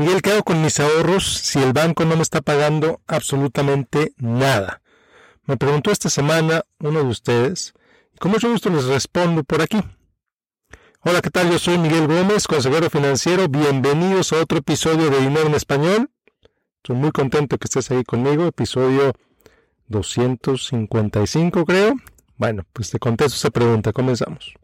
Miguel, ¿qué hago con mis ahorros si el banco no me está pagando absolutamente nada? Me preguntó esta semana uno de ustedes y con mucho gusto les respondo por aquí. Hola, ¿qué tal? Yo soy Miguel Gómez, consejero financiero. Bienvenidos a otro episodio de Dinero en Español. Estoy muy contento que estés ahí conmigo. Episodio 255, creo. Bueno, pues te contesto esa pregunta. Comenzamos.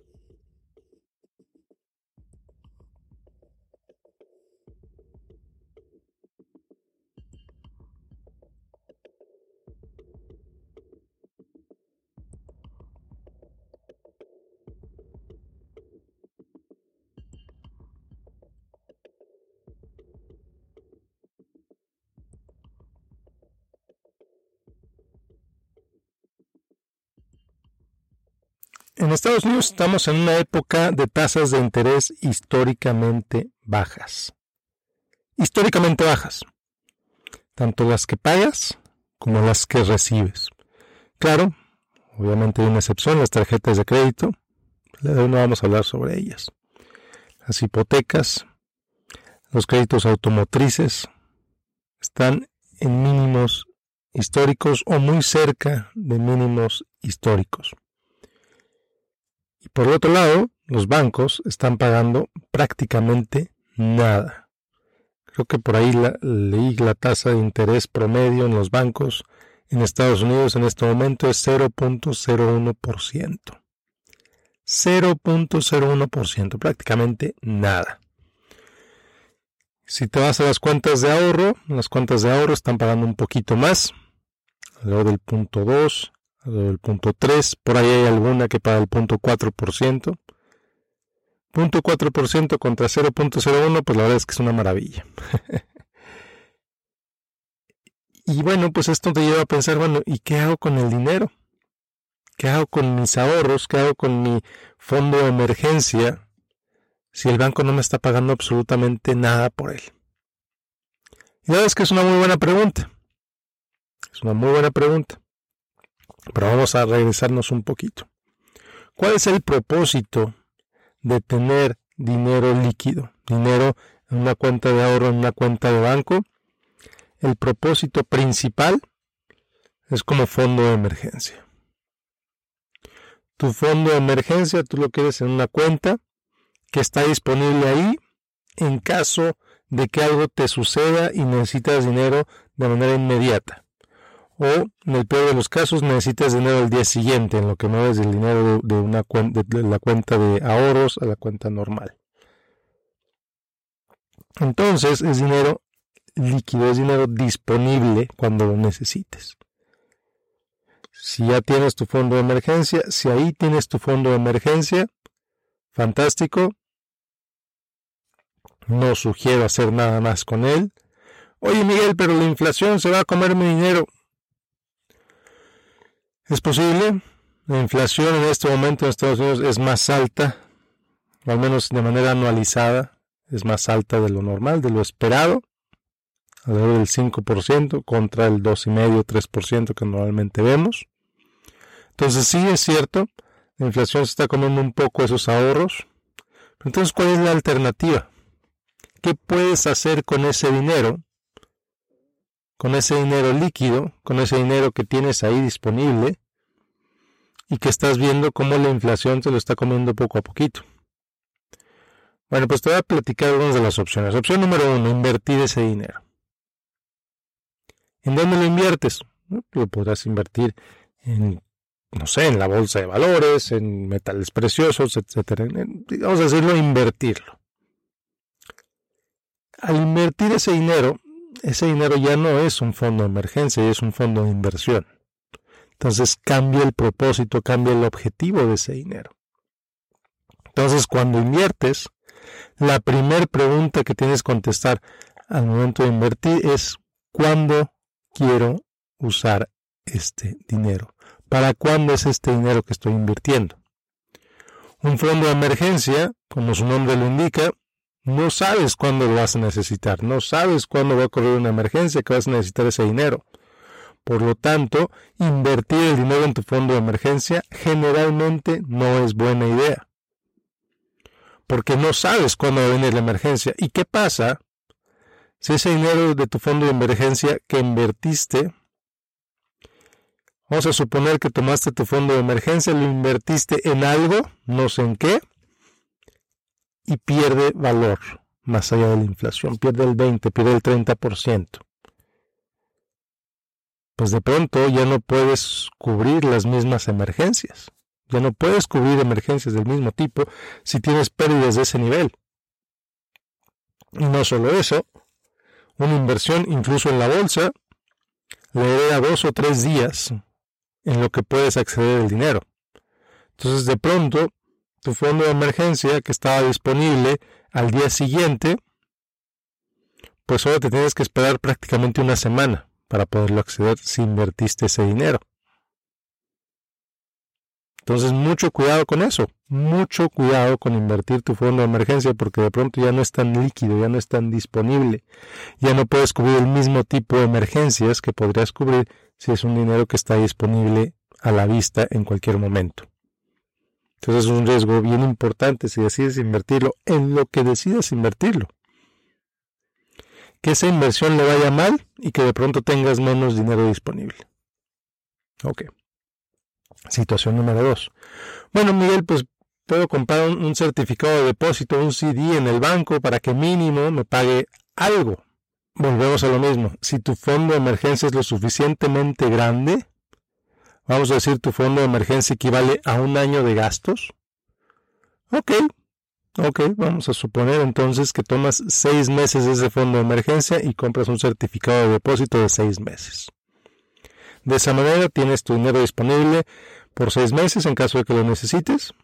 En Estados Unidos estamos en una época de tasas de interés históricamente bajas. Históricamente bajas. Tanto las que pagas como las que recibes. Claro, obviamente hay una excepción, las tarjetas de crédito. No vamos a hablar sobre ellas. Las hipotecas, los créditos automotrices están en mínimos históricos o muy cerca de mínimos históricos. Por otro lado, los bancos están pagando prácticamente nada. Creo que por ahí leí la tasa de interés promedio en los bancos en Estados Unidos en este momento es 0.01%. 0.01%, prácticamente nada. Si te vas a las cuentas de ahorro, las cuentas de ahorro están pagando un poquito más, alrededor del punto 2, el punto 3, por ahí hay alguna que paga el punto 4%. Punto 4% contra 0.01, pues la verdad es que es una maravilla. y bueno, pues esto te lleva a pensar, bueno, ¿y qué hago con el dinero? ¿Qué hago con mis ahorros? ¿Qué hago con mi fondo de emergencia si el banco no me está pagando absolutamente nada por él? Y la verdad es que es una muy buena pregunta. Es una muy buena pregunta. Pero vamos a regresarnos un poquito. ¿Cuál es el propósito de tener dinero líquido? Dinero en una cuenta de ahorro, en una cuenta de banco. El propósito principal es como fondo de emergencia. Tu fondo de emergencia tú lo quieres en una cuenta que está disponible ahí en caso de que algo te suceda y necesitas dinero de manera inmediata o en el peor de los casos necesitas dinero el día siguiente en lo que mueves el dinero de, una de la cuenta de ahorros a la cuenta normal. Entonces es dinero líquido, es dinero disponible cuando lo necesites. Si ya tienes tu fondo de emergencia, si ahí tienes tu fondo de emergencia, fantástico. No sugiero hacer nada más con él. Oye Miguel, pero la inflación se va a comer mi dinero. Es posible. La inflación en este momento en Estados Unidos es más alta, o al menos de manera anualizada, es más alta de lo normal, de lo esperado, alrededor del 5% contra el 2,5-3% que normalmente vemos. Entonces sí es cierto, la inflación se está comiendo un poco esos ahorros. entonces, ¿cuál es la alternativa? ¿Qué puedes hacer con ese dinero con ese dinero líquido, con ese dinero que tienes ahí disponible y que estás viendo cómo la inflación te lo está comiendo poco a poquito. Bueno, pues te voy a platicar algunas de las opciones. Opción número uno, invertir ese dinero. ¿En dónde lo inviertes? Lo podrás invertir en, no sé, en la bolsa de valores, en metales preciosos, etcétera. Vamos a decirlo, invertirlo. Al invertir ese dinero, ese dinero ya no es un fondo de emergencia, es un fondo de inversión. Entonces cambia el propósito, cambia el objetivo de ese dinero. Entonces cuando inviertes, la primera pregunta que tienes que contestar al momento de invertir es ¿cuándo quiero usar este dinero? ¿Para cuándo es este dinero que estoy invirtiendo? Un fondo de emergencia, como su nombre lo indica, no sabes cuándo lo vas a necesitar, no sabes cuándo va a ocurrir una emergencia que vas a necesitar ese dinero. Por lo tanto, invertir el dinero en tu fondo de emergencia generalmente no es buena idea. Porque no sabes cuándo va a venir la emergencia. ¿Y qué pasa Si ese dinero de tu fondo de emergencia que invertiste, vamos a suponer que tomaste tu fondo de emergencia, lo invertiste en algo, no sé en qué, y pierde valor más allá de la inflación, pierde el 20, pierde el 30%. Pues de pronto ya no puedes cubrir las mismas emergencias. Ya no puedes cubrir emergencias del mismo tipo si tienes pérdidas de ese nivel. Y no solo eso, una inversión incluso en la bolsa le da dos o tres días en lo que puedes acceder al dinero. Entonces de pronto tu fondo de emergencia que estaba disponible al día siguiente, pues solo te tienes que esperar prácticamente una semana para poderlo acceder si invertiste ese dinero. Entonces, mucho cuidado con eso, mucho cuidado con invertir tu fondo de emergencia porque de pronto ya no es tan líquido, ya no es tan disponible, ya no puedes cubrir el mismo tipo de emergencias que podrías cubrir si es un dinero que está disponible a la vista en cualquier momento. Entonces es un riesgo bien importante si decides invertirlo en lo que decidas invertirlo. Que esa inversión le vaya mal y que de pronto tengas menos dinero disponible. Ok. Situación número dos. Bueno, Miguel, pues puedo comprar un, certificado de depósito, un CD en el banco para que mínimo me pague algo. Volvemos a lo mismo. Si tu fondo de emergencia es lo suficientemente grande, vamos a decir tu fondo de emergencia equivale a un año de gastos. Ok, ok, vamos a suponer entonces que tomas seis meses de ese fondo de emergencia y compras un certificado de depósito de seis meses. De esa manera tienes tu dinero disponible por seis meses en caso de que lo necesites.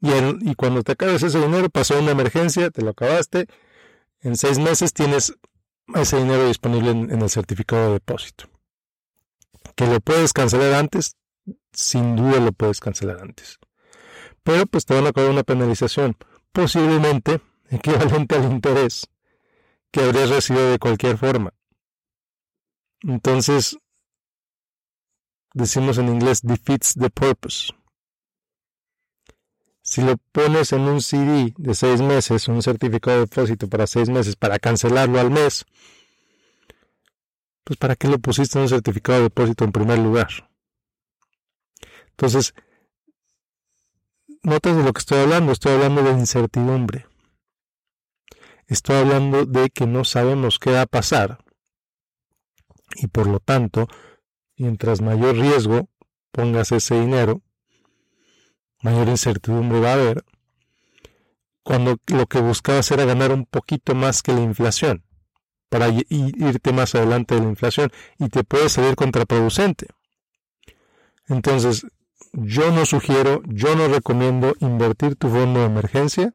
Y, cuando te acabes ese dinero, pasó una emergencia, te lo acabaste. En seis meses tienes ese dinero disponible en, el certificado de depósito. Que lo puedes cancelar antes, sin duda lo puedes cancelar antes. Pero pues te van a cobrar una penalización, posiblemente equivalente al interés que habrías recibido de cualquier forma. Entonces, decimos en inglés defeats the purpose. Si lo pones en un CD de seis meses, un certificado de depósito para seis meses, para cancelarlo al mes, pues ¿para qué lo pusiste un certificado de depósito en primer lugar? Entonces, notas de lo que estoy hablando, estoy hablando de incertidumbre. Estoy hablando de que no sabemos qué va a pasar y por lo tanto mientras mayor riesgo pongas ese dinero, mayor incertidumbre va a haber, cuando lo que buscabas era ganar un poquito más que la inflación, para irte más adelante de la inflación, y te puede salir contraproducente. Entonces, yo no sugiero, yo no recomiendo invertir tu fondo de emergencia.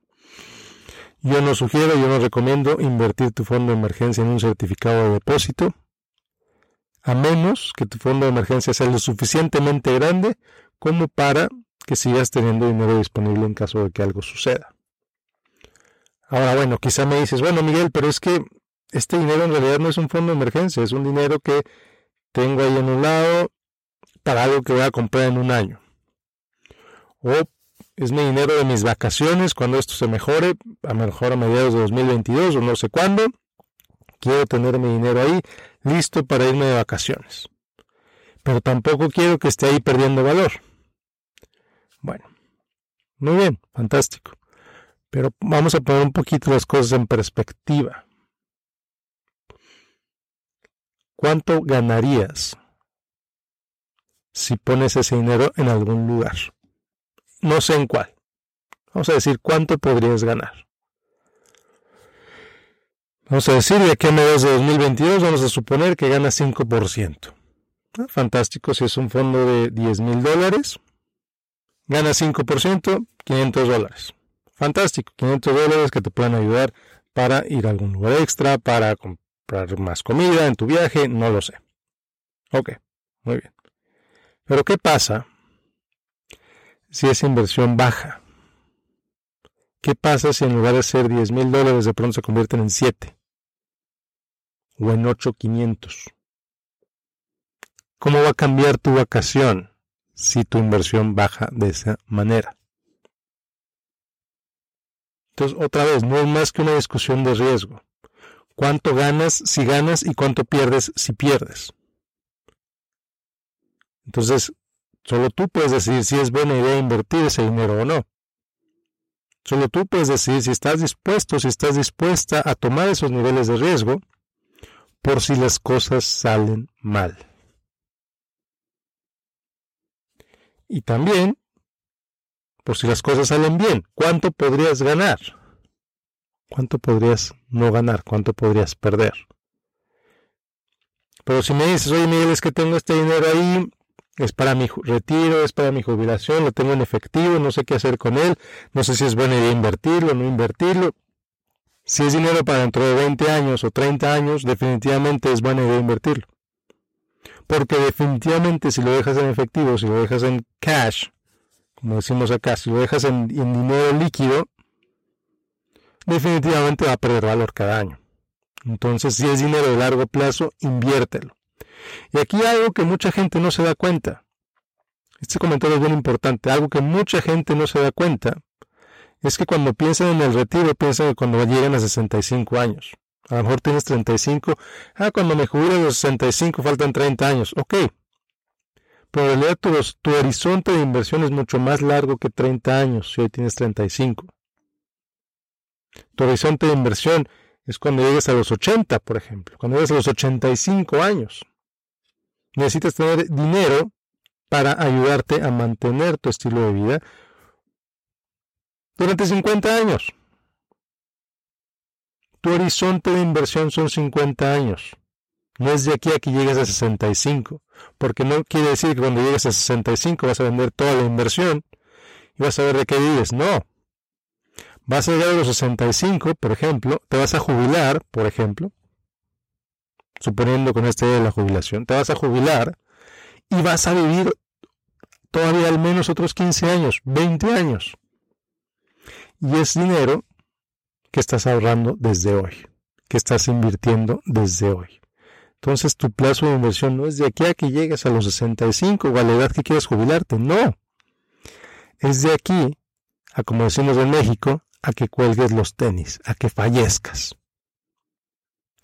Yo no sugiero, yo no recomiendo invertir tu fondo de emergencia en un certificado de depósito a menos que tu fondo de emergencia sea lo suficientemente grande como para que sigas teniendo dinero disponible en caso de que algo suceda. Ahora, bueno, quizá me dices, bueno, Miguel, pero es que este dinero en realidad no es un fondo de emergencia, es un dinero que tengo ahí en un lado para algo que voy a comprar en un año. O es mi dinero de mis vacaciones cuando esto se mejore, a lo mejor a mediados de 2022 o no sé cuándo. Quiero tener mi dinero ahí listo para irme de vacaciones. Pero tampoco quiero que esté ahí perdiendo valor. Bueno, muy bien, fantástico. Pero vamos a poner un poquito las cosas en perspectiva. ¿Cuánto ganarías si pones ese dinero en algún lugar? No sé en cuál. Vamos a decir cuánto podrías ganar. Vamos a decir, de aquí a mediados de 2022 vamos a suponer que gana 5%. Ah, fantástico, si es un fondo de 10 mil dólares, gana 5%, 500 dólares. Fantástico, 500 dólares que te pueden ayudar para ir a algún lugar extra, para comprar más comida en tu viaje, no lo sé. Ok, muy bien. Pero ¿qué pasa si esa inversión baja? ¿Qué pasa si en lugar de ser 10 mil dólares de pronto se convierten en 7? O en 8,500. ¿Cómo va a cambiar tu vacación si tu inversión baja de esa manera? Entonces, otra vez, no es más que una discusión de riesgo. Cuánto ganas si ganas y cuánto pierdes si pierdes. Entonces, solo tú puedes decidir si es buena idea invertir ese dinero o no. Solo tú puedes decidir si estás dispuesto, si estás dispuesta a tomar esos niveles de riesgo por si las cosas salen mal. Y también, por si las cosas salen bien, ¿cuánto podrías ganar? ¿Cuánto podrías no ganar? ¿Cuánto podrías perder? Pero si me dices, oye Miguel, es que tengo este dinero ahí, es para mi retiro, es para mi jubilación, lo tengo en efectivo, no sé qué hacer con él, no sé si es buena idea invertirlo, no invertirlo. Si es dinero para dentro de 20 años o 30 años, definitivamente es buena idea invertirlo. Porque definitivamente si lo dejas en efectivo, si lo dejas en cash, como decimos acá, si lo dejas en, en dinero líquido, definitivamente va a perder valor cada año. Entonces, si es dinero de largo plazo, inviértelo. Y aquí algo que mucha gente no se da cuenta. Este comentario es bien importante. Algo que mucha gente no se da cuenta es que cuando piensan en el retiro, piensan que cuando lleguen a 65 años. A lo mejor tienes 35. Ah, cuando me jubile a los 65 faltan 30 años. Ok. Pero en realidad tu, tu horizonte de inversión es mucho más largo que 30 años si hoy tienes 35. Tu horizonte de inversión es cuando llegues a los 80, por ejemplo. Cuando llegues a los 85 años necesitas tener dinero para ayudarte a mantener tu estilo de vida durante 50 años. Tu horizonte de inversión son 50 años. No es de aquí a que llegues a 65, porque no quiere decir que cuando llegues a 65 vas a vender toda la inversión y vas a ver de qué vives. No. Vas a llegar a los 65, por ejemplo, te vas a jubilar, por ejemplo, suponiendo con este de la jubilación, te vas a jubilar y vas a vivir todavía al menos otros 15 años, 20 años. Y es dinero que estás ahorrando desde hoy, que estás invirtiendo desde hoy. Entonces tu plazo de inversión no es de aquí a que llegues a los 65 o a la edad que quieras jubilarte, no. Es de aquí a, como decimos en México, a que cuelgues los tenis, a que fallezcas.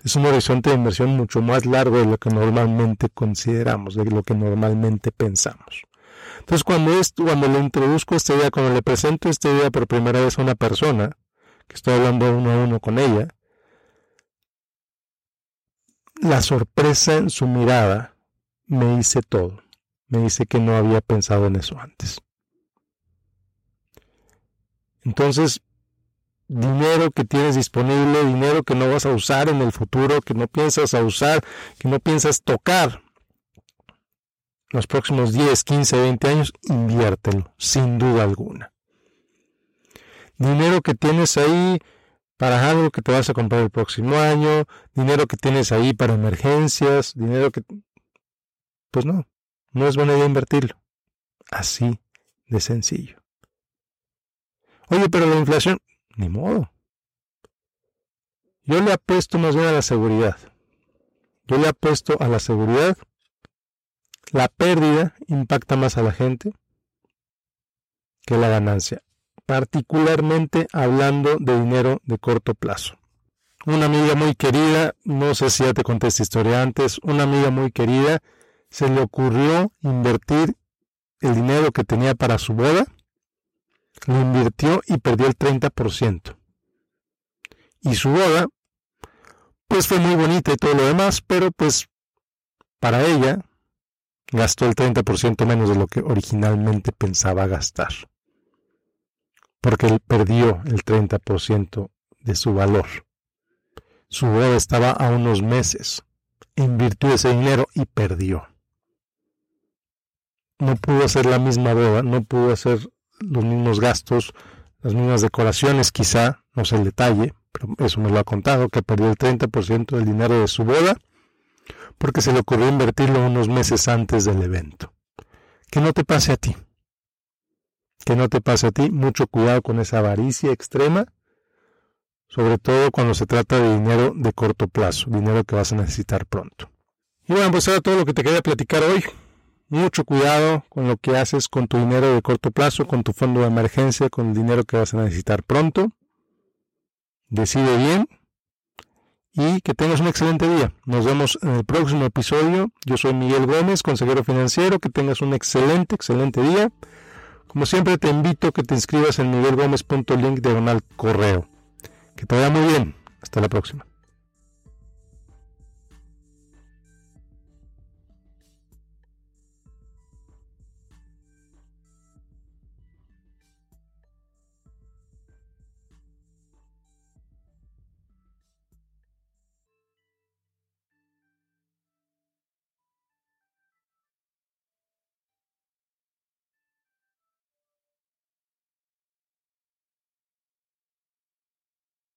Es un horizonte de inversión mucho más largo de lo que normalmente consideramos, de lo que normalmente pensamos. Entonces, cuando, cuando le introduzco esta idea, cuando le presento esta idea por primera vez a una persona, que estoy hablando uno a uno con ella, la sorpresa en su mirada me dice todo. Me dice que no había pensado en eso antes. Entonces, dinero que tienes disponible, dinero que no vas a usar en el futuro, que no piensas a usar, que no piensas tocar. Los próximos 10, 15, 20 años, inviértelo, sin duda alguna. Dinero que tienes ahí para algo que te vas a comprar el próximo año, dinero que tienes ahí para emergencias, dinero que... Pues no, no es buena idea invertirlo. Así de sencillo. Oye, pero la inflación, ni modo. Yo le apuesto más bien a la seguridad. Yo le apuesto a la seguridad. La pérdida impacta más a la gente que la ganancia, particularmente hablando de dinero de corto plazo. Una amiga muy querida, no sé si ya te conté esta historia antes, una amiga muy querida se le ocurrió invertir el dinero que tenía para su boda lo invirtió y perdió el 30%. Y su boda, pues fue muy bonita y todo lo demás, pero pues para ella gastó el 30% menos de lo que originalmente pensaba gastar. Porque él perdió el 30% de su valor. Su boda estaba a unos meses. Invirtió ese dinero y perdió. No pudo hacer la misma boda, no pudo hacer los mismos gastos, las mismas decoraciones quizá, no sé el detalle, pero eso me lo ha contado, que perdió el 30% del dinero de su boda porque se le ocurrió invertirlo unos meses antes del evento. Que no te pase a ti. Que no te pase a ti. Mucho cuidado con esa avaricia extrema, sobre todo cuando se trata de dinero de corto plazo, dinero que vas a necesitar pronto. Y bueno, pues era todo lo que te quería platicar hoy mucho cuidado con lo que haces con tu dinero de corto plazo, con tu fondo de emergencia, con el dinero que vas a necesitar pronto. Decide bien y que tengas un excelente día. Nos vemos en el próximo episodio. Yo soy Miguel Gómez, consejero financiero. Que tengas un excelente, excelente día. Como siempre te invito a que te inscribas en miguelgomez.link diagonal correo. Que te vaya muy bien. Hasta la próxima.